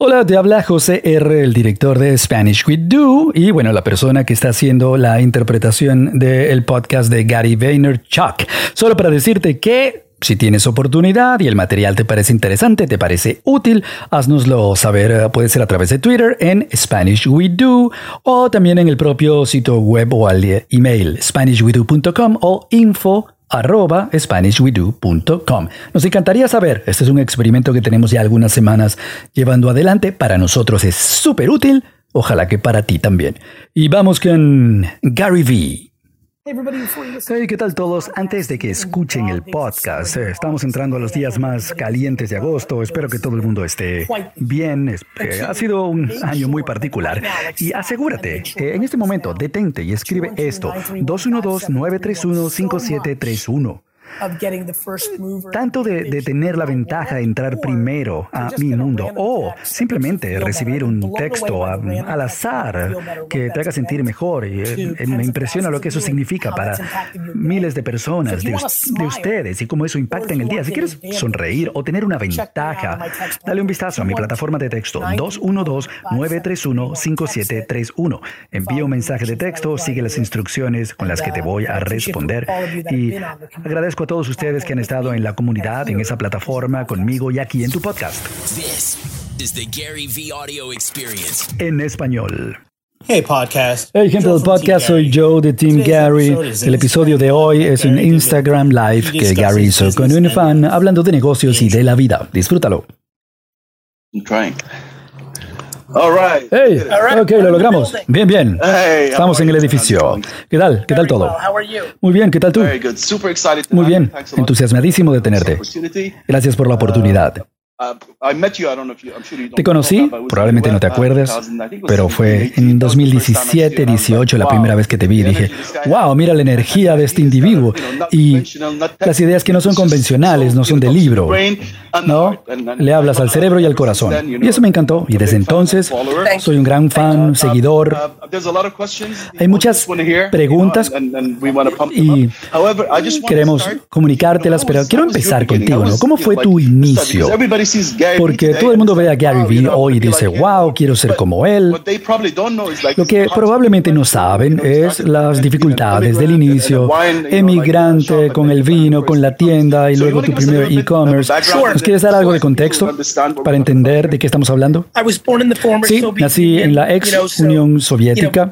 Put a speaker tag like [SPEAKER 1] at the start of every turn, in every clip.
[SPEAKER 1] Hola, te habla José R., el director de Spanish with Do, y bueno, la persona que está haciendo la interpretación del podcast de Gary Vaynerchuk. Solo para decirte que si tienes oportunidad y el material te parece interesante, te parece útil, haznoslo saber. Puede ser a través de Twitter en Spanish We Do o también en el propio sitio web o al email SpanishWeDo.com o info arroba SpanishWeDo.com. Nos encantaría saber, este es un experimento que tenemos ya algunas semanas llevando adelante, para nosotros es súper útil, ojalá que para ti también. Y vamos con Gary Vee. Hey, ¿qué tal todos? Antes de que escuchen el podcast, eh, estamos entrando a los días más calientes de agosto. Espero que todo el mundo esté bien. ha sido un año muy particular. Y asegúrate, en este momento, detente y escribe esto: 212-931-5731. Tanto de, tener la ventaja de entrar primero a mi mundo o simplemente recibir un texto al azar que te haga sentir mejor. Y, eh, me impresiona lo que eso significa para miles de personas, de, ustedes y cómo eso impacta en el día. Si quieres sonreír o tener una ventaja, dale un vistazo a mi plataforma de texto 212-931-5731. Envía un mensaje de texto, sigue las instrucciones con las que te voy a responder y agradezco a todos ustedes que han estado en la comunidad, en esa plataforma, conmigo y aquí en tu podcast. En español.
[SPEAKER 2] Hey podcast.
[SPEAKER 1] Hey gente del podcast, soy Joe de Team Gary. El episodio de hoy es un Instagram Live que Gary hizo con un fan hablando de negocios y de la vida. Disfrútalo.
[SPEAKER 2] All right.
[SPEAKER 1] Hey, ok, lo logramos. Bien, bien. Estamos en el edificio. ¿Qué tal? ¿Qué tal todo? Muy bien, ¿qué tal tú? Muy bien, entusiasmadísimo de tenerte. Gracias por la oportunidad. Uh, te conocí, probablemente no te acuerdas, pero fue en 2017, 18 la primera vez que te vi. Dije, wow, mira la energía de este individuo y las ideas que no son convencionales, no son de libro. No, le hablas al cerebro y al corazón. Y eso me encantó. Y desde entonces soy un gran fan, seguidor. Hay muchas preguntas y queremos comunicártelas, pero quiero empezar contigo. ¿no? ¿Cómo fue tu inicio? Porque todo el mundo ve a Gary Vee hoy y dice, wow, quiero ser como él. Lo que probablemente no saben es las dificultades del inicio, emigrante con el vino, con la tienda y luego tu primer e-commerce. ¿Nos quieres dar algo de contexto para entender de qué estamos hablando? Sí, nací en la ex Unión Soviética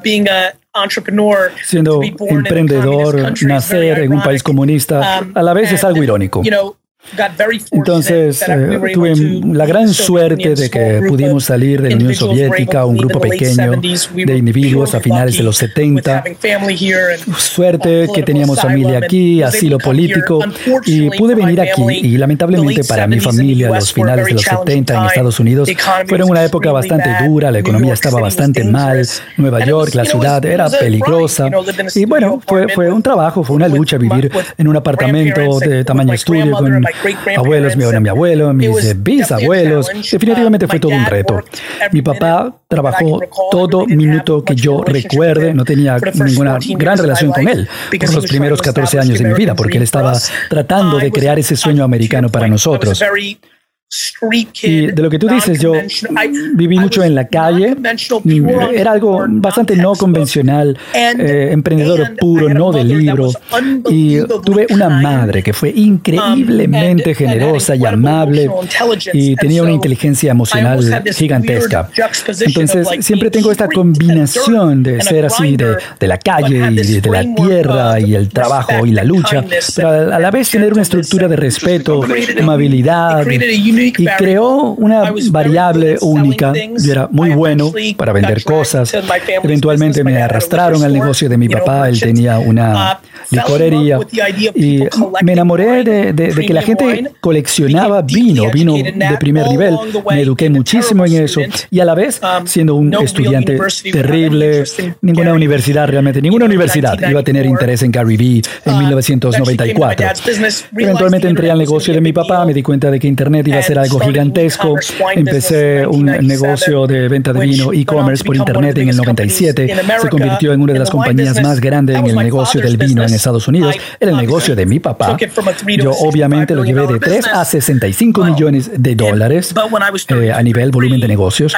[SPEAKER 1] siendo emprendedor, nacer en un país comunista, a la vez es algo irónico. Entonces, eh, tuve la gran suerte de que pudimos salir de la Unión Soviética, un grupo pequeño de individuos a finales de los 70. Suerte que teníamos familia aquí, asilo político, y pude venir aquí. Y lamentablemente para mi familia, los finales de los 70 en Estados Unidos fueron una época bastante dura, la economía estaba bastante mal, Nueva York, la ciudad era peligrosa. Y bueno, fue, fue un trabajo, fue una lucha vivir en un apartamento de tamaño estudio con abuelos, mi, mi abuelo, mis bisabuelos. Definitivamente fue todo un reto. Mi papá trabajó todo minuto que yo recuerde, no tenía ninguna gran relación con él por los primeros 14 años de mi vida, porque él estaba tratando de crear ese sueño americano para nosotros. Y de lo que tú dices, yo viví mucho en la calle, era algo bastante no convencional, eh, emprendedor puro, no de libro, y tuve una madre que fue increíblemente um, generosa y amable y tenía una inteligencia emocional gigantesca. Entonces, siempre tengo esta combinación de ser así de, de la calle y de la tierra y el trabajo y la lucha, pero a la vez tener una estructura de respeto, amabilidad y creó una variable única. y era muy bueno para vender cosas. Eventualmente me arrastraron al negocio de mi papá. Él tenía una uh, licorería y me enamoré de, que la gente coleccionaba vino, vino de primer nivel. Me eduqué muchísimo en eso y a la vez, um, siendo un estudiante terrible, ninguna universidad realmente, ninguna universidad iba a tener interés en Gary Vee en 1994. Uh, Eventualmente entré al negocio de mi papá, me di cuenta de que Internet iba a hacer algo gigantesco. Empecé un negocio de venta de vino e-commerce por internet en el 97. Se convirtió en una de las compañías más grandes en el negocio del vino en Estados Unidos. Era el negocio de mi papá. Yo obviamente lo llevé de 3 a 65 millones de dólares eh, a nivel volumen de negocios.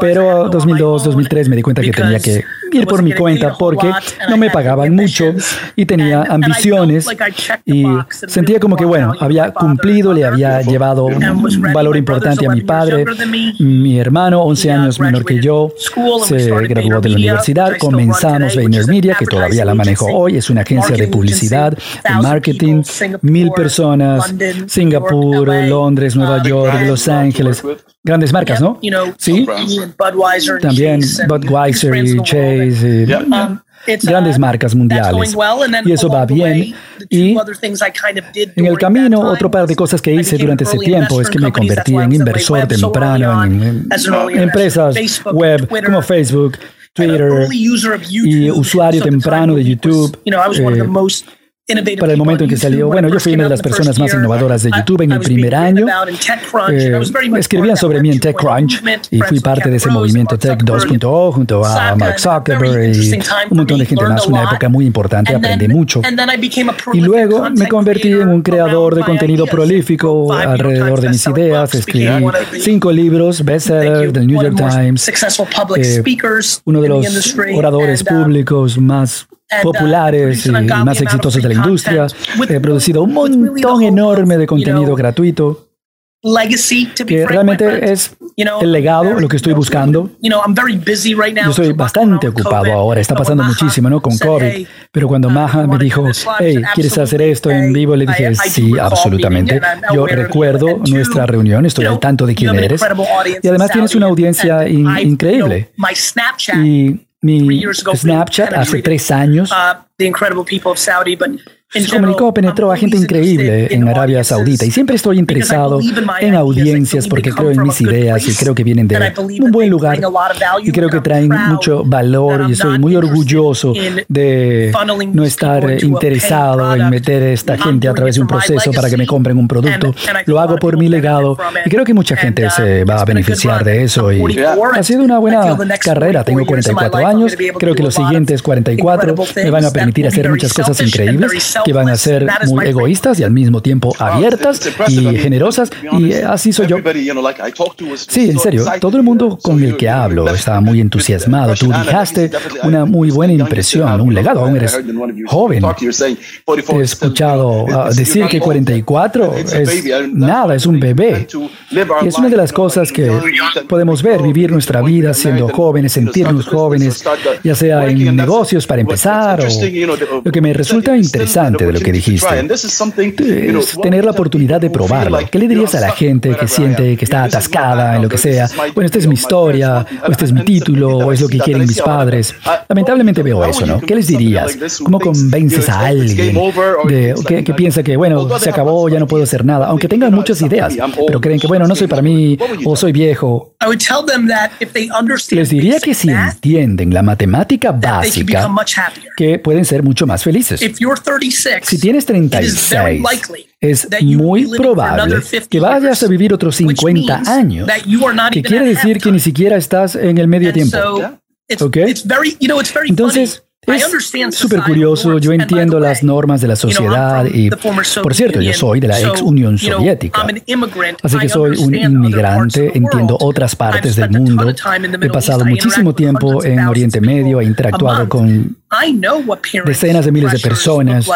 [SPEAKER 1] Pero 2002, 2003 me di cuenta que tenía que ir por mi cuenta porque no me pagaban mucho y tenía ambiciones y sentía como que, bueno, había cumplido, le había llevado un valor importante a mi padre. Mi hermano, 11 años menor que yo, se graduó de la universidad. Comenzamos VaynerMedia, que todavía la manejo hoy. Es una agencia de publicidad, de marketing, mil personas, Singapur, Londres, Nueva York, Los Ángeles. Grandes marcas, ¿no? Sí. También Budweiser y Chase. Um, grandes marcas mundiales. Y eso va bien. Y en el camino, otro par de cosas que hice durante ese tiempo es que me convertí en inversor temprano en, empresas web como Facebook, Twitter y usuario temprano de YouTube para el momento en que salió. Bueno, yo fui una de las personas más innovadoras de YouTube en el primer año. Eh, escribían sobre mí en TechCrunch y fui parte de ese movimiento Tech 2.0 junto a Mark Zuckerberg y un montón de gente más. Una época muy importante, aprendí mucho. Y luego me convertí en un creador de contenido prolífico alrededor de mis ideas. Escribí cinco libros, bestsellers del New York Times, eh, uno de los oradores públicos más populares y más exitosos de la industria. He producido un montón enorme de contenido gratuito que realmente es el legado, lo que estoy buscando. Yo estoy bastante ocupado ahora, está pasando muchísimo, ¿no? Con COVID. Pero cuando uh, Maha me dijo, hey, ¿quieres hacer esto en vivo? Le dije, sí, absolutamente. Yo recuerdo nuestra reunión, estoy al tanto de quién eres. Y además tienes una audiencia increíble. Y mi Snapchat hace tres años. Uh, se comunicó, penetró a gente increíble en Arabia Saudita. Y siempre estoy interesado en audiencias porque creo en mis ideas y creo que vienen de un buen lugar. y creo que traen mucho valor y estoy muy orgulloso de no estar interesado en meter a esta gente a través de un proceso para que me compren un producto. Lo hago por mi legado y creo que mucha gente se va a beneficiar de eso y ha sido una buena carrera. Tengo 44 años, creo que los siguientes 44 me van a permitir hacer muchas cosas increíbles que van a ser muy egoístas y al mismo tiempo abiertas y generosas. Y así soy yo. Sí, en serio, todo el mundo con el que hablo está muy entusiasmado. Tú dejaste una muy buena impresión, un legado. Aún eres joven. He escuchado ah, decir que 44 es nada, es un bebé. Y es una de las cosas que podemos ver, vivir nuestra vida siendo jóvenes, sentirnos jóvenes, ya sea en negocios para empezar o lo que me resulta interesante de lo que dijiste. Es tener la oportunidad de probarlo. ¿Qué le dirías a la gente que siente que está atascada en lo que sea? Bueno, esta es mi historia, o este es mi título, o es lo que quieren mis padres. Lamentablemente veo eso, ¿no? ¿Qué les dirías? ¿Cómo convences a alguien de, que, que piensa que, bueno, se acabó, ya no puedo hacer nada? Aunque tengan muchas ideas, pero creen que, bueno, no soy para mí, o soy viejo. Les diría que si entienden la matemática básica, que pueden ser mucho más felices. Si tienes 36, es muy probable que vayas a vivir otros 50 años, que quiere decir que ni siquiera estás en el medio tiempo. ¿Ok? Entonces, es súper curioso, yo entiendo las normas de la sociedad y, por cierto, yo soy de la ex Unión Soviética, así que soy un inmigrante, entiendo otras partes del mundo, he pasado muchísimo tiempo en Oriente Medio, he interactuado con decenas de miles de personas.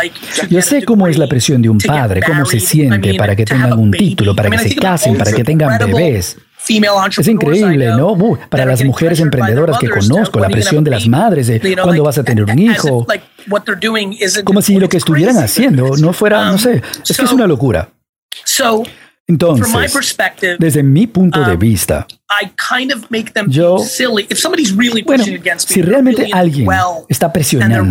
[SPEAKER 1] Yo sé cómo es la presión de un padre, cómo se siente para que tengan un título, para que se casen, para que tengan bebés. Es increíble, ¿no? para las mujeres emprendedoras que conozco, la presión de las madres de cuándo vas a tener un hijo. Como si lo que estuvieran haciendo no fuera, no um, sé, es que es una locura. Entonces, desde mi punto de um, vista, yo, bueno, si realmente alguien está presionando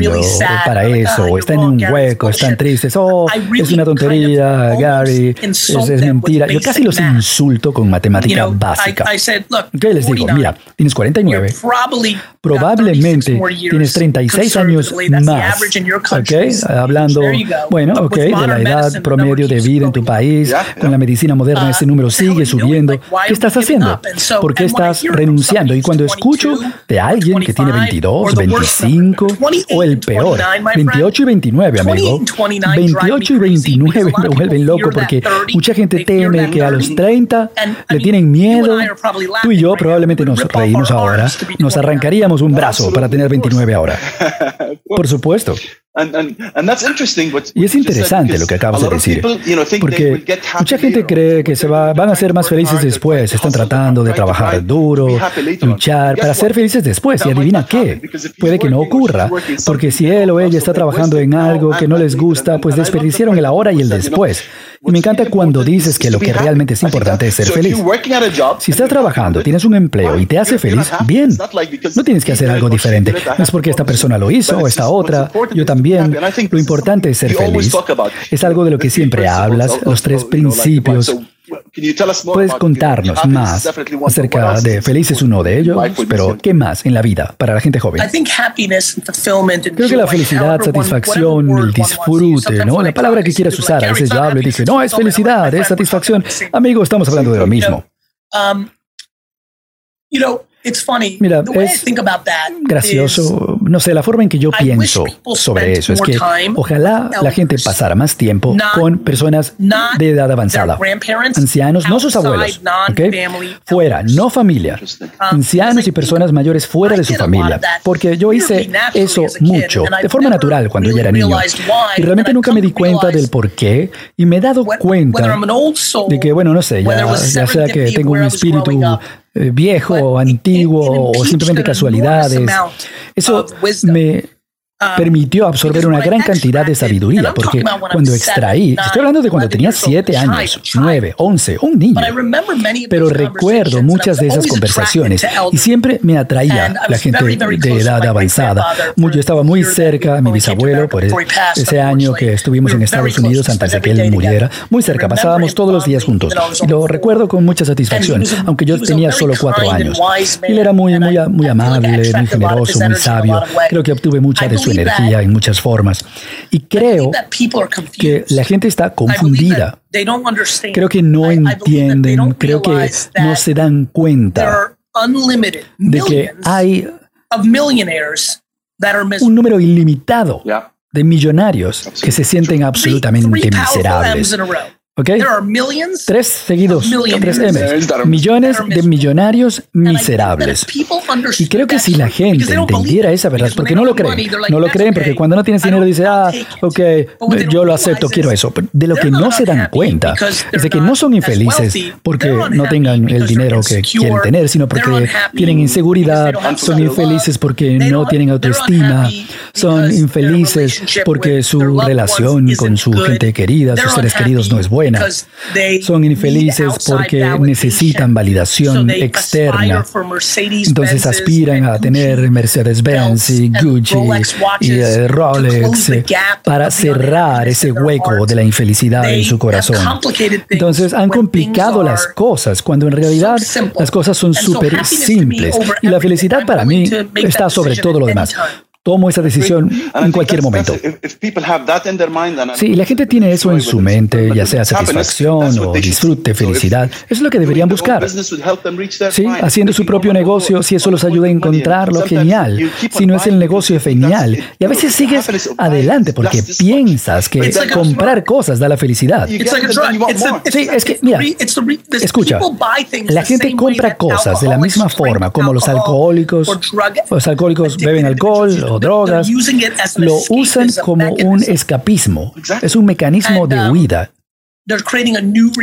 [SPEAKER 1] para eso, o está en un hueco, están tristes, oh, es una tontería, Gary, es, mentira. Yo casi los insulto con matemática básica. ¿Qué les digo? Mira, tienes 49, probablemente tienes 36 años más, ¿ok? Hablando, bueno, ok, de la edad promedio de vida en tu país, con la medicina medicina moderna ese número sigue subiendo. ¿Qué estás haciendo? ¿Por qué estás renunciando? Y cuando escucho de alguien que tiene 22, 25 o el peor, 28 y 29, amigo, 28 y 29 me vuelven loco porque mucha gente teme que a los 30 le tienen miedo. Tú y yo probablemente nos reímos ahora, nos arrancaríamos un brazo para tener 29 ahora. Por supuesto. Y es interesante lo que acabas de decir, porque mucha gente cree que se va, van a ser más felices después, están tratando de trabajar duro, luchar para ser felices después, y adivina qué, puede que no ocurra, porque si él o ella está trabajando en algo que no les gusta, pues desperdiciaron el ahora y el después. Y me encanta cuando dices que lo que realmente es importante es ser feliz. Si estás trabajando, tienes un empleo y te hace feliz, bien. No tienes que hacer algo diferente. No es porque esta persona lo hizo o esta otra, yo también lo importante es ser feliz. Es algo de lo que siempre hablas, los tres principios. ¿Puedes contarnos más acerca de feliz es uno de ellos? Pero, ¿qué más en la vida para la gente joven? Creo que la felicidad, satisfacción, el disfrute, ¿no? La palabra que quieras usar. A veces yo hablo y dice, no, es felicidad, es satisfacción. Amigo, estamos hablando de lo mismo. Um, Mira, es gracioso, no sé, la forma en que yo pienso sobre eso. Es que ojalá la gente pasara más tiempo con personas de edad avanzada, ancianos, no sus abuelos, fuera, no familia, um, ancianos y personas mayores fuera de su familia, porque yo hice eso mucho, de forma natural cuando yo era niño, y realmente nunca me di cuenta del por qué, y me he dado cuenta de que, bueno, no sé, ya, ya sea que tengo un espíritu viejo, antiguo o simplemente casualidades. Eso me permitió absorber una gran cantidad de sabiduría, porque cuando extraí, estoy hablando de cuando tenía siete años, nueve, once, un niño, pero recuerdo muchas de esas conversaciones y siempre me atraía la gente de edad avanzada. Yo estaba muy cerca, mi bisabuelo, por e-, ese año que estuvimos en Estados Unidos antes de que él muriera, muy cerca, pasábamos todos los días juntos. y lo recuerdo con mucha satisfacción, aunque yo tenía solo cuatro años. Él era muy, muy, muy amable, muy generoso, muy sabio. Creo que obtuve mucha de su energía en muchas formas. Y creo que la gente está confundida. Creo que no entienden, creo que no se dan cuenta de que hay un número ilimitado de millonarios que se sienten absolutamente miserables. ¿Ok? Tres seguidos, tres M. Millones de millonarios miserables. Y creo que si la gente entendiera esa verdad, porque no lo creen, no lo creen porque cuando no tienes dinero dice, ah, ok, yo lo acepto, quiero eso. de lo que no se dan cuenta es de que no son infelices porque no tengan el dinero que quieren tener, sino porque tienen inseguridad, son infelices porque no tienen autoestima, son infelices porque su relación con su gente querida, sus seres queridos no es buena son infelices porque necesitan validación externa. Entonces aspiran a tener Mercedes-Benz y Gucci y eh, Rolex eh, para cerrar ese hueco de la infelicidad en su corazón. Entonces han complicado las cosas cuando en realidad las cosas son súper simples. Y la felicidad para mí está sobre todo lo demás tomo esa decisión en cualquier momento. Si la gente tiene eso en su mente, ya sea satisfacción o disfrute, felicidad, eso es lo que deberían buscar. Sí, haciendo su propio negocio, si eso los ayuda a encontrarlo, genial. Si no es el negocio, genial. Y a veces sigues adelante porque piensas que comprar cosas da la felicidad. Sí, es que, mira, escucha, la gente compra cosas de la misma forma como los alcohólicos. Los alcohólicos beben alcohol o drogas, lo usan como un escapismo. Es un mecanismo de uh, huida.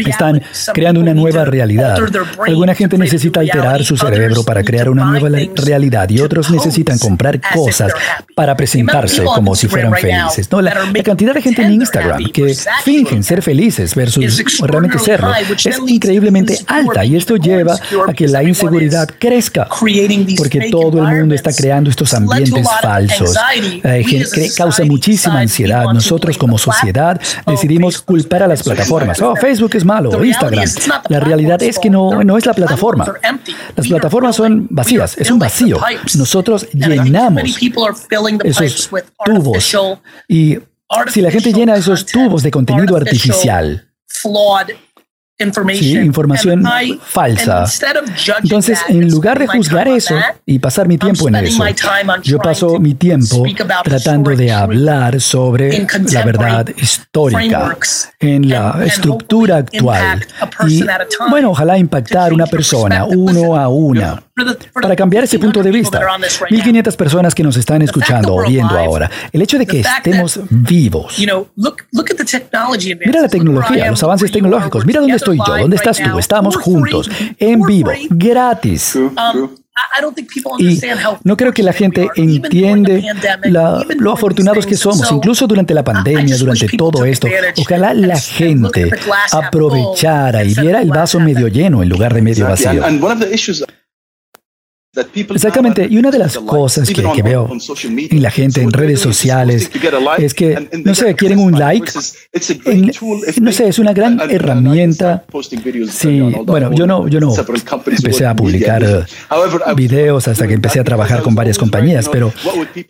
[SPEAKER 1] Están creando una nueva realidad. Alguna gente necesita alterar su cerebro para crear una nueva realidad y otros necesitan comprar cosas para presentarse como si fueran felices. No, la, cantidad de gente en Instagram que fingen ser felices versus realmente serlo es increíblemente alta y esto lleva a que la inseguridad crezca porque todo el mundo está creando estos ambientes falsos. Eh, causa muchísima ansiedad. Nosotros como sociedad decidimos culpar a las plataformas Oh, Facebook es malo, Instagram. La realidad es que no, no es la plataforma. Las plataformas son vacías, es un vacío. Nosotros llenamos esos tubos. Y si la gente llena esos tubos de contenido artificial, Sí, información falsa. Entonces, en lugar de juzgar eso y pasar mi tiempo en eso, yo paso mi tiempo tratando de hablar sobre la verdad histórica en la estructura actual. Y, bueno, ojalá impactar una persona, uno a una, para cambiar ese punto de vista. 1.500 personas que nos están escuchando o viendo ahora. El hecho de que estemos vivos. Mira la tecnología, los avances tecnológicos. Mira dónde estoy yo, dónde estás tú. Estamos juntos, en vivo, gratis. Y no creo que la gente entiende lo afortunados que somos, incluso durante la pandemia, durante todo esto. Ojalá la gente aprovechara y viera el vaso medio lleno en lugar de medio vacío. Exactamente, y una de las cosas que, veo en la gente en redes sociales es que, no sé, quieren un like. no sé, es una gran herramienta. Sí, bueno, yo no, yo no empecé a publicar videos hasta que empecé a trabajar con varias compañías, pero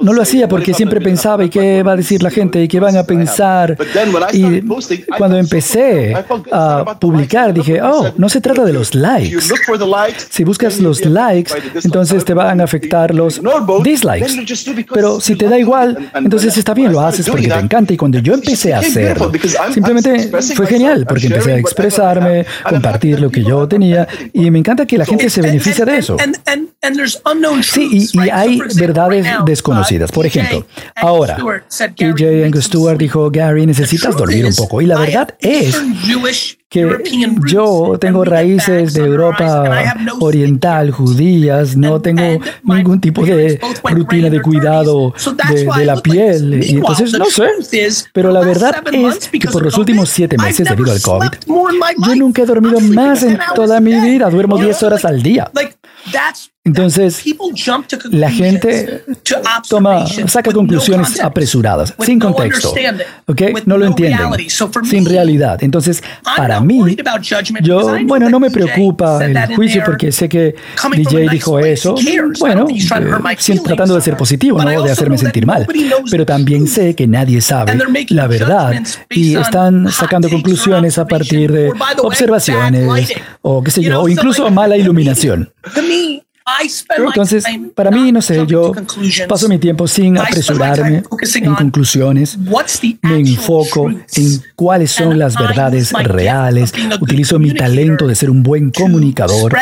[SPEAKER 1] no lo hacía porque siempre pensaba, ¿y qué va a decir la gente? ¿Y qué van a pensar? Y cuando empecé a publicar, dije, oh, no se trata de los likes. Si buscas los likes, entonces te van a afectar los dislikes. Pero si te da igual, entonces está bien, lo haces porque te encanta. Y cuando yo empecé a hacerlo, simplemente fue genial porque empecé a expresarme, compartir lo que yo tenía y me encanta que la gente se beneficia de eso. Sí, y, hay verdades desconocidas. Por ejemplo, ahora, TJ Angus Stewart dijo, Gary, necesitas dormir un poco. Y la verdad es que yo tengo raíces de Europa oriental, judías, no tengo ningún tipo de rutina de cuidado de, la piel. Y entonces, no sé. Pero la verdad es que por los últimos siete meses debido al COVID, yo nunca he dormido más en toda mi vida. Duermo 10 horas al día. Entonces, la gente toma, saca conclusiones apresuradas, sin contexto, ¿ok? No lo entienden, sin realidad. Entonces, para mí, yo, bueno, no me preocupa el juicio porque sé que DJ dijo eso, bueno, eh, tratando de ser positivo, no de hacerme sentir mal, pero también sé que nadie sabe la verdad y están sacando conclusiones a partir de observaciones o qué sé yo, o incluso mala iluminación. Entonces, para mí, no sé, yo paso mi tiempo sin apresurarme en conclusiones, me enfoco en cuáles son las verdades reales, utilizo mi talento de ser un buen comunicador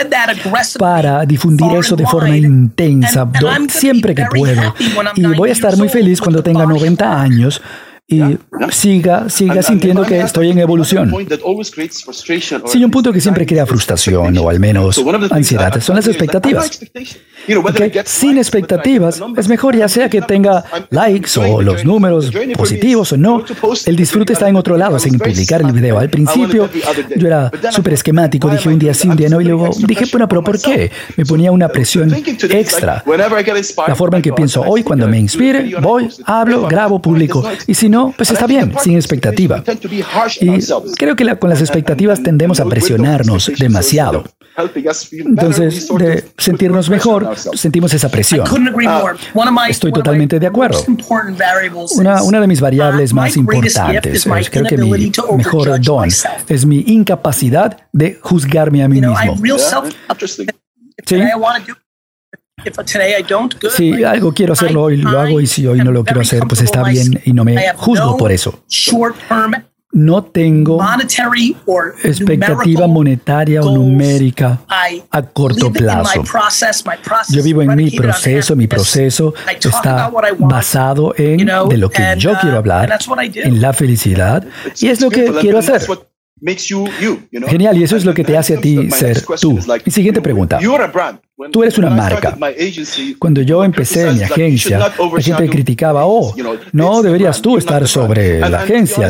[SPEAKER 1] para difundir eso de forma intensa. Siempre que puedo. Y voy a estar muy feliz cuando tenga 90 años y siga, siga sintiendo que estoy en evolución. Hay un punto que siempre crea frustración o al menos ansiedad, son las expectativas. Sin expectativas, es mejor ya sea que tenga likes o los números positivos o no. El disfrute está en otro lado, sin publicar el video. Al principio yo era súper esquemático, dije un día sí, un día no, y luego dije, bueno, pero ¿por qué? Me ponía una presión extra. La forma en que pienso hoy, cuando me inspire, voy, hablo, grabo, publico. Y si no, pues está bien, sin expectativa. Y creo que con las expectativas tendemos a presionarnos demasiado. Entonces, de sentirnos mejor, sentimos esa presión. Estoy totalmente de acuerdo. Una, una de mis variables más importantes, creo que mi mejor don, es mi incapacidad de juzgarme a mí mismo. ¿Sí? Si algo quiero hacerlo hoy, lo hago y si hoy no lo quiero hacer, pues está bien y no me juzgo por eso. No tengo expectativa monetaria o numérica a corto plazo. Yo vivo en mi proceso, mi proceso está basado en de lo que yo quiero uh, hablar, en la felicidad, y es lo que quiero hacer. Genial, y eso es lo que te hace a ti ser tú. Mi siguiente pregunta. Tú eres una marca. Cuando yo empecé mi agencia, la gente criticaba, oh, no deberías tú estar sobre la agencia.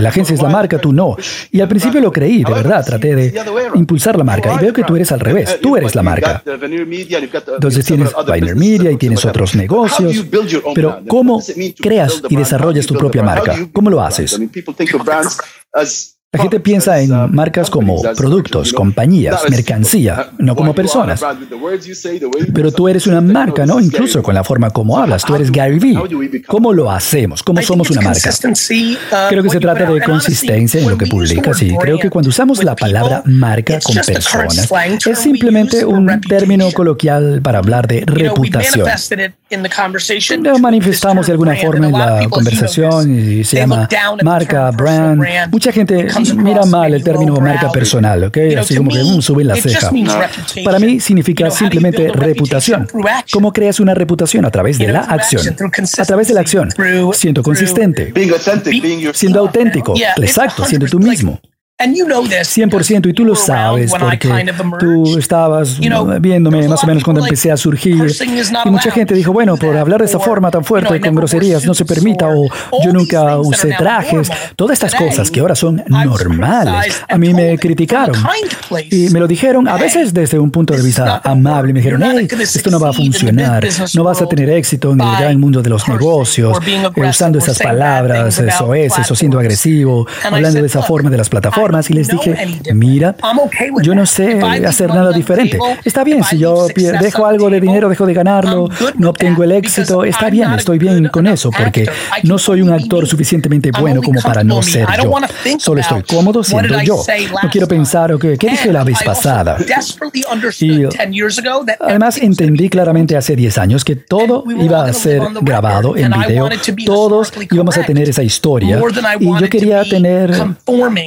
[SPEAKER 1] La agencia es la marca, tú no. Y al principio lo creí, de verdad, traté de impulsar la marca. Y veo que tú eres al revés, tú eres la marca. Entonces tienes Vayner Media y tienes otros negocios. Pero ¿cómo creas y desarrollas tu propia marca? ¿Cómo lo haces? La gente piensa en marcas como productos, compañías, mercancía, no como personas. Pero tú eres una marca, ¿no? Incluso con la forma como hablas. Tú eres Gary Vee. ¿Cómo lo hacemos? ¿Cómo somos una marca? Uh, creo que se trata de consistencia en lo que publicas y creo que cuando usamos la palabra marca con personas, es simplemente un término coloquial para hablar de reputación. Lo manifestamos de alguna forma en la conversación y se llama marca, brand. Mucha gente mira mal el término marca personal, ¿ok? Así como que mm, sube la ceja. Para mí significa simplemente reputación. ¿Cómo creas una reputación? A través de la acción. A través de la acción. Siendo consistente. Siendo auténtico. Exacto, siendo tú mismo. 100% y tú lo sabes porque tú estabas viéndome más o menos cuando empecé a surgir y mucha gente dijo, bueno, por hablar de esa forma tan fuerte con groserías no se permita o yo nunca usé trajes, todas estas cosas que ahora son normales. A mí me criticaron y me lo dijeron a veces desde un punto de vista amable. Me dijeron, hey, esto no va a funcionar, no vas a tener éxito en el gran mundo de los negocios usando esas palabras, eso es, o siendo agresivo, hablando de esa forma de las plataformas y les dije, mira, yo no sé hacer nada diferente. Está bien, si yo dejo algo de dinero, dejo de ganarlo, no obtengo el éxito, está bien, estoy bien con eso, porque no soy un actor suficientemente bueno como para no ser yo. Solo estoy cómodo siendo yo. No quiero pensar, okay, ¿qué dije la vez pasada? Y además entendí claramente hace 10 años que todo iba a ser grabado en video, todos íbamos a tener esa historia y yo quería tener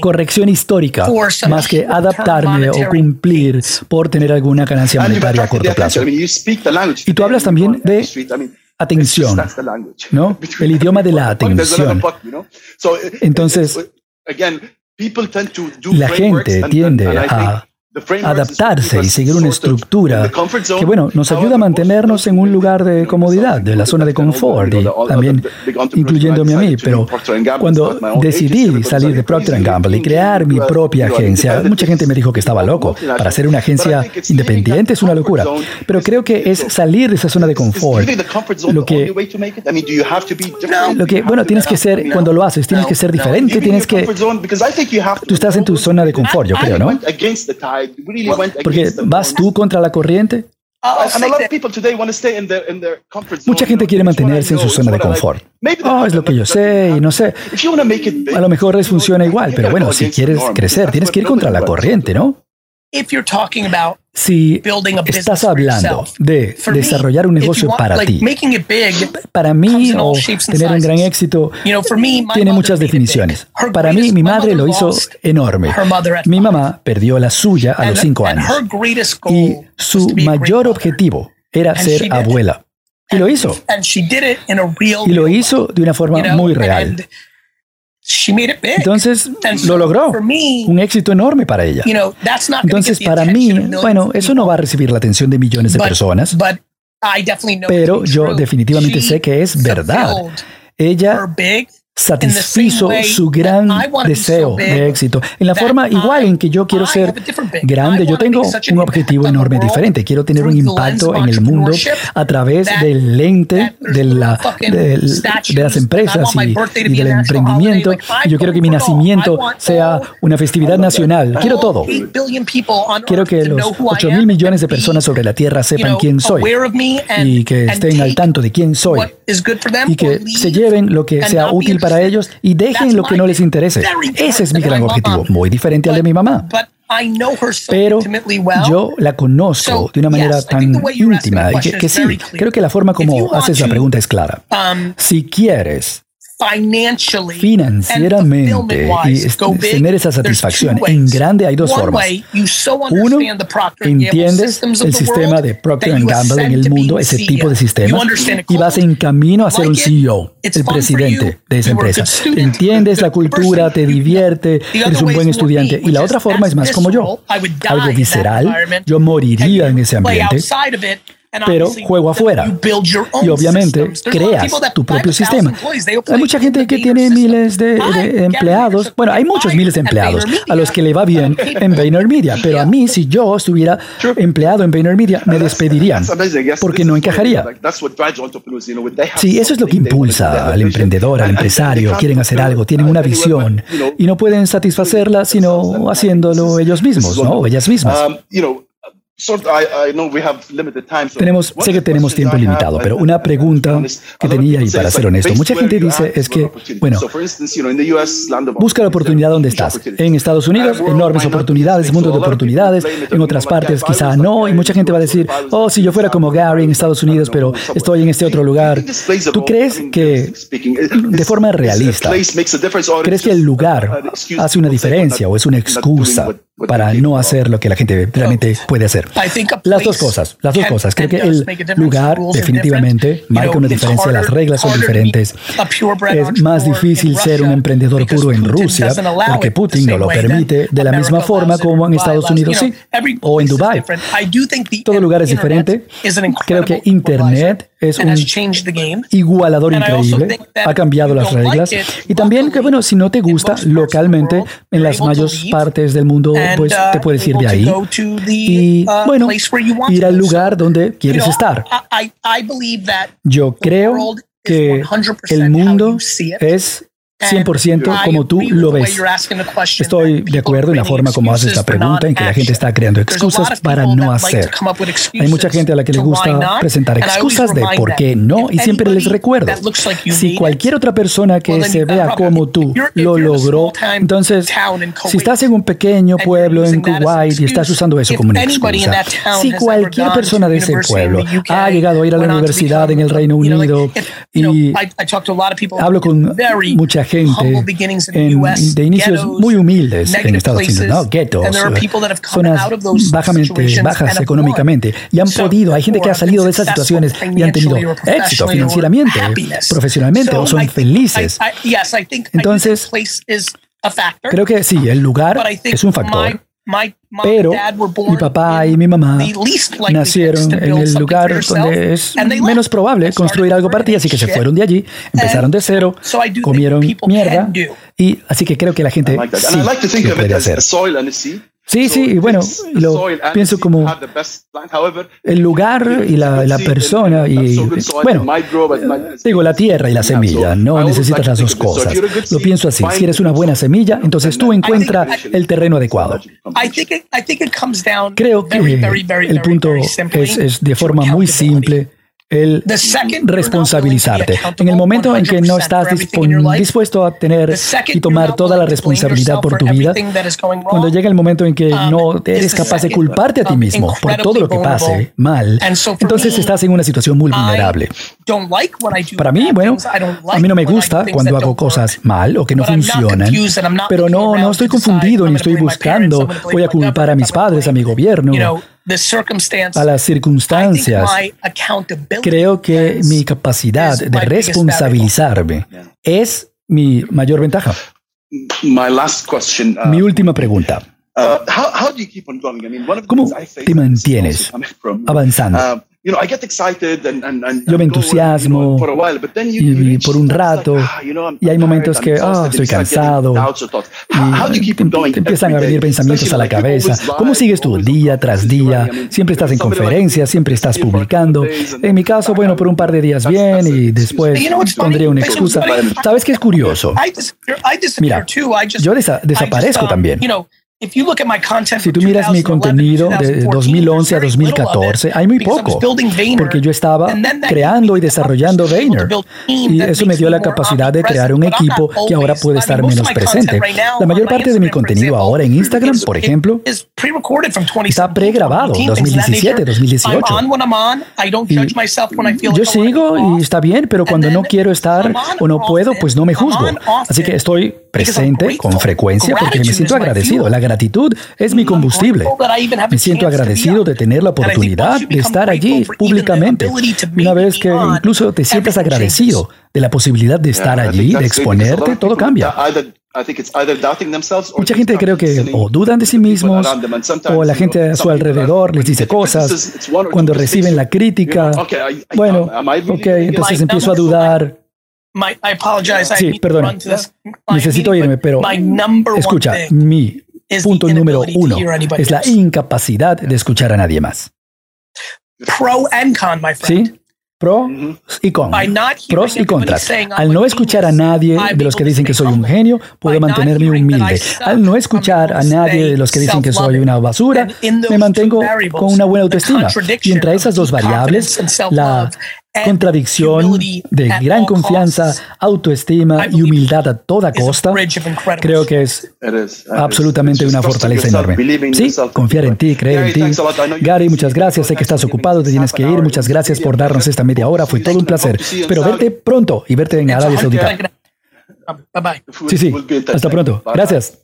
[SPEAKER 1] corrección histórica más que adaptarme o cumplir por tener alguna ganancia monetaria a corto plazo. Y tú hablas también de atención, ¿no? El idioma de la atención. Entonces, la gente tiende a adaptarse y seguir una estructura que, bueno, nos ayuda a mantenernos en un lugar de comodidad, de la zona de confort, y también incluyéndome a mí. Pero cuando decidí salir de Procter Gamble y crear mi propia agencia, mucha gente me dijo que estaba loco. Para ser una agencia independiente es una locura. Pero creo que es salir de esa zona de confort. Lo que, lo que bueno, tienes que ser, cuando lo haces, tienes que ser diferente, tienes que... Tú estás en tu zona de confort, yo creo, ¿no? Porque vas tú contra la corriente. Mucha gente quiere mantenerse en su zona de confort. Oh, es lo que yo sé y no sé. A lo mejor les funciona igual, pero bueno, si quieres crecer, tienes que ir contra la corriente, ¿no? Si estás hablando de desarrollar un negocio para ti, para mí o tener un gran éxito, tiene muchas definiciones. Para mí, mi madre lo hizo enorme. Mi mamá perdió la suya a los cinco años. Y su mayor objetivo era ser abuela. Y lo hizo. Y lo hizo de una forma muy real. Entonces lo logró. Un éxito enorme para ella. Entonces para mí, bueno, eso no va a recibir la atención de millones de personas. Pero yo definitivamente sé que es verdad. Ella satisfizo su gran deseo de éxito. En la forma igual en que yo quiero ser grande, yo tengo un objetivo enorme diferente. Quiero tener un impacto en el mundo a través del lente de, la, de, las empresas y, del emprendimiento. Yo quiero que mi nacimiento sea una festividad nacional. Quiero todo. Quiero que los 8 mil millones de personas sobre la Tierra sepan quién soy y que estén al tanto de quién soy y que se lleven lo que sea útil para ellos y dejen lo que no les interese. Ese es mi gran objetivo, muy diferente al de mi mamá. Pero yo la conozco de una manera tan íntima y que, sí, creo que la forma como haces la pregunta es clara. Um, si quieres financieramente y tener esa satisfacción. En grande hay dos formas. Uno, entiendes el sistema de Procter Gamble en el mundo, ese tipo de sistema, y vas en camino a ser un CEO, el presidente de esa empresa. Entiendes la cultura, te divierte, eres un buen estudiante. Y la otra forma es más como yo, algo visceral. Yo moriría en ese ambiente pero juego afuera. Y obviamente creas tu propio sistema. Hay mucha gente que tiene miles de, empleados. Bueno, hay muchos miles de empleados a los que le va bien en VaynerMedia, pero a mí, si yo estuviera empleado en VaynerMedia, me despedirían porque no encajaría. Sí, eso es lo que impulsa al emprendedor, al empresario. Quieren hacer algo, tienen una visión y no pueden satisfacerla sino haciéndolo ellos mismos, ¿no? O ellas mismas. Tenemos, sé que tenemos tiempo limitado, pero una pregunta que tenía y para ser honesto, mucha gente dice es que, bueno, busca la oportunidad donde estás. En Estados Unidos, enormes oportunidades, mundo de oportunidades, en otras partes quizá no, y mucha gente va a decir, oh, si yo fuera como Gary en Estados Unidos, pero estoy en este otro lugar. ¿Tú crees que, de forma realista, crees que el lugar hace una diferencia o es una excusa para no hacer lo que la gente realmente puede hacer. Las dos cosas, las dos cosas. Creo que el lugar definitivamente marca una diferencia, las reglas son diferentes. Es más difícil ser un emprendedor puro en Rusia porque Putin no lo permite de la misma forma como en Estados Unidos sí, o en Dubai. Todo lugar es diferente. Creo que Internet es un igualador increíble, ha cambiado las reglas y también que bueno, si no te gusta localmente en las mayores partes del mundo pues te puedes ir de ahí y bueno, ir al lugar donde quieres estar. Yo creo que el mundo es 100% como tú lo ves. Estoy de acuerdo en la forma como haces esta pregunta, en que la gente está creando excusas para no hacer. Hay mucha gente a la que le gusta presentar excusas de por qué no, y siempre les recuerdo, si cualquier otra persona que se vea como tú lo logró, entonces, si estás en un pequeño pueblo en Kuwait y estás usando eso como una excusa, si cualquier persona de ese pueblo ha llegado a ir a la universidad en el Reino Unido y hablo con mucha gente en, de inicios muy humildes en Estados Unidos, ¿no? Guetos, zonas bajamente bajas económicamente y han podido, hay gente que ha salido de esas situaciones y han tenido éxito financieramente, profesionalmente o son felices. Entonces, creo que sí, el lugar es un factor. Pero mi papá y mi mamá nacieron en el lugar donde es menos probable construir algo para ti, así que se fueron de allí, empezaron de cero, comieron mierda, y así que creo que la gente sí lo puede hacer. Sí, sí, y bueno, lo pienso como el lugar y la, la persona y, bueno, digo, la tierra y la semilla, no necesitas las dos cosas. Lo pienso así, si eres una buena semilla, entonces tú encuentras el terreno adecuado. Creo que el punto es, es de forma muy simple el responsabilizarte. En el momento en que no estás dispuesto a tener y tomar toda la responsabilidad por tu vida, cuando llega el momento en que um, no eres capaz de culparte a ti mismo por todo lo que pase mal, entonces estás en una situación muy vulnerable. Para mí, bueno, a mí no me gusta cuando hago cosas mal o que no funcionan, pero no, no estoy confundido ni estoy buscando, voy a culpar a mis padres, a mi gobierno a las circunstancias. Creo que mi capacidad de responsabilizarme es mi mayor ventaja. Uh, mi última pregunta. Uh, ¿Cómo te mantienes avanzando? Uh, yo me entusiasmo y, por un rato ah, y hay momentos que oh, estoy cansado y te, empiezan a venir pensamientos a la cabeza. ¿Cómo sigues tú día tras día? Siempre estás en conferencias, siempre estás publicando. En mi caso, bueno, por un par de días bien y después pondría una excusa. ¿Sabes qué es curioso? Mira, yo desaparezco uh, también. Si tú miras mi contenido de 2011 a 2014, hay muy poco, porque yo estaba creando y desarrollando Vayner. Y eso me dio la capacidad de crear un equipo que ahora puede estar menos presente. La mayor parte de mi contenido ahora en Instagram, por ejemplo, está pregrabado, 2017, 2018. yo sigo y está bien, pero cuando no quiero estar o no puedo, pues no me juzgo. Así que estoy presente con frecuencia porque me siento agradecido. La gratitud es mi combustible. Me siento agradecido de tener la oportunidad de estar allí públicamente. Una vez que incluso te sientas agradecido de la posibilidad de estar allí, de exponerte, todo cambia. Mucha gente creo que o dudan de sí mismos o la gente a su alrededor les dice cosas. Cuando reciben la crítica, bueno, ok, entonces empiezo a dudar. Sí, perdón. Necesito irme, pero escucha, mi punto número uno es la incapacidad de escuchar a nadie más. ¿Sí? Pro y con. Pros y contras. Al no escuchar a nadie de los que dicen que soy un genio, puedo mantenerme humilde. Al no escuchar a nadie de los que dicen que soy una basura, me mantengo con una buena autoestima. Y entre esas dos variables, la contradicción de gran confianza, autoestima y humildad a toda costa, creo que es absolutamente una fortaleza enorme. Sí, confiar en ti, creer en ti. Gary, muchas gracias. Sé que estás ocupado, te tienes que ir. Muchas gracias por darnos esta media hora. Fue todo un placer. Espero verte pronto y verte en Arabia Saudita. Sí, sí. Hasta pronto. Gracias.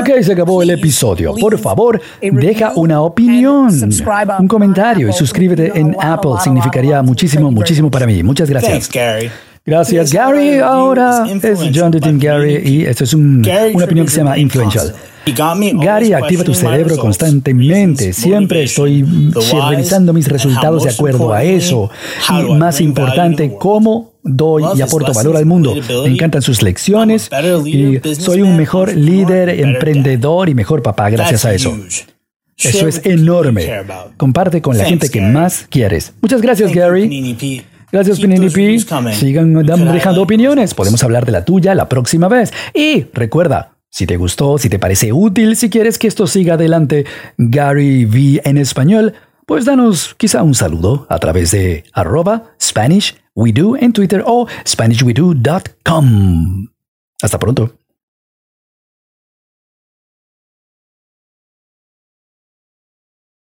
[SPEAKER 1] Ok, se acabó el episodio. Por favor, deja una opinión, un comentario y suscríbete en Apple. Significaría muchísimo, muchísimo para mí. Muchas gracias. Gracias, Gary. Ahora es John Tim Gary y esto es una opinión que se llama Influential. Gary activa tu cerebro constantemente. Siempre estoy revisando mis resultados de acuerdo a eso. Y más importante, cómo doy y aporto valor al mundo. Me encantan sus lecciones y soy un mejor líder, emprendedor y mejor papá gracias a eso. Eso es enorme. Comparte con la gente que más quieres. Muchas gracias, Gary. Gracias, P. Sigan dejando opiniones. Podemos hablar de la tuya la próxima vez. Y recuerda, si te gustó, si te parece útil, si quieres que esto siga adelante, Gary V en español, pues danos quizá un saludo a través de arroba Spanish We Do en Twitter o SpanishWeDo.com. Hasta pronto.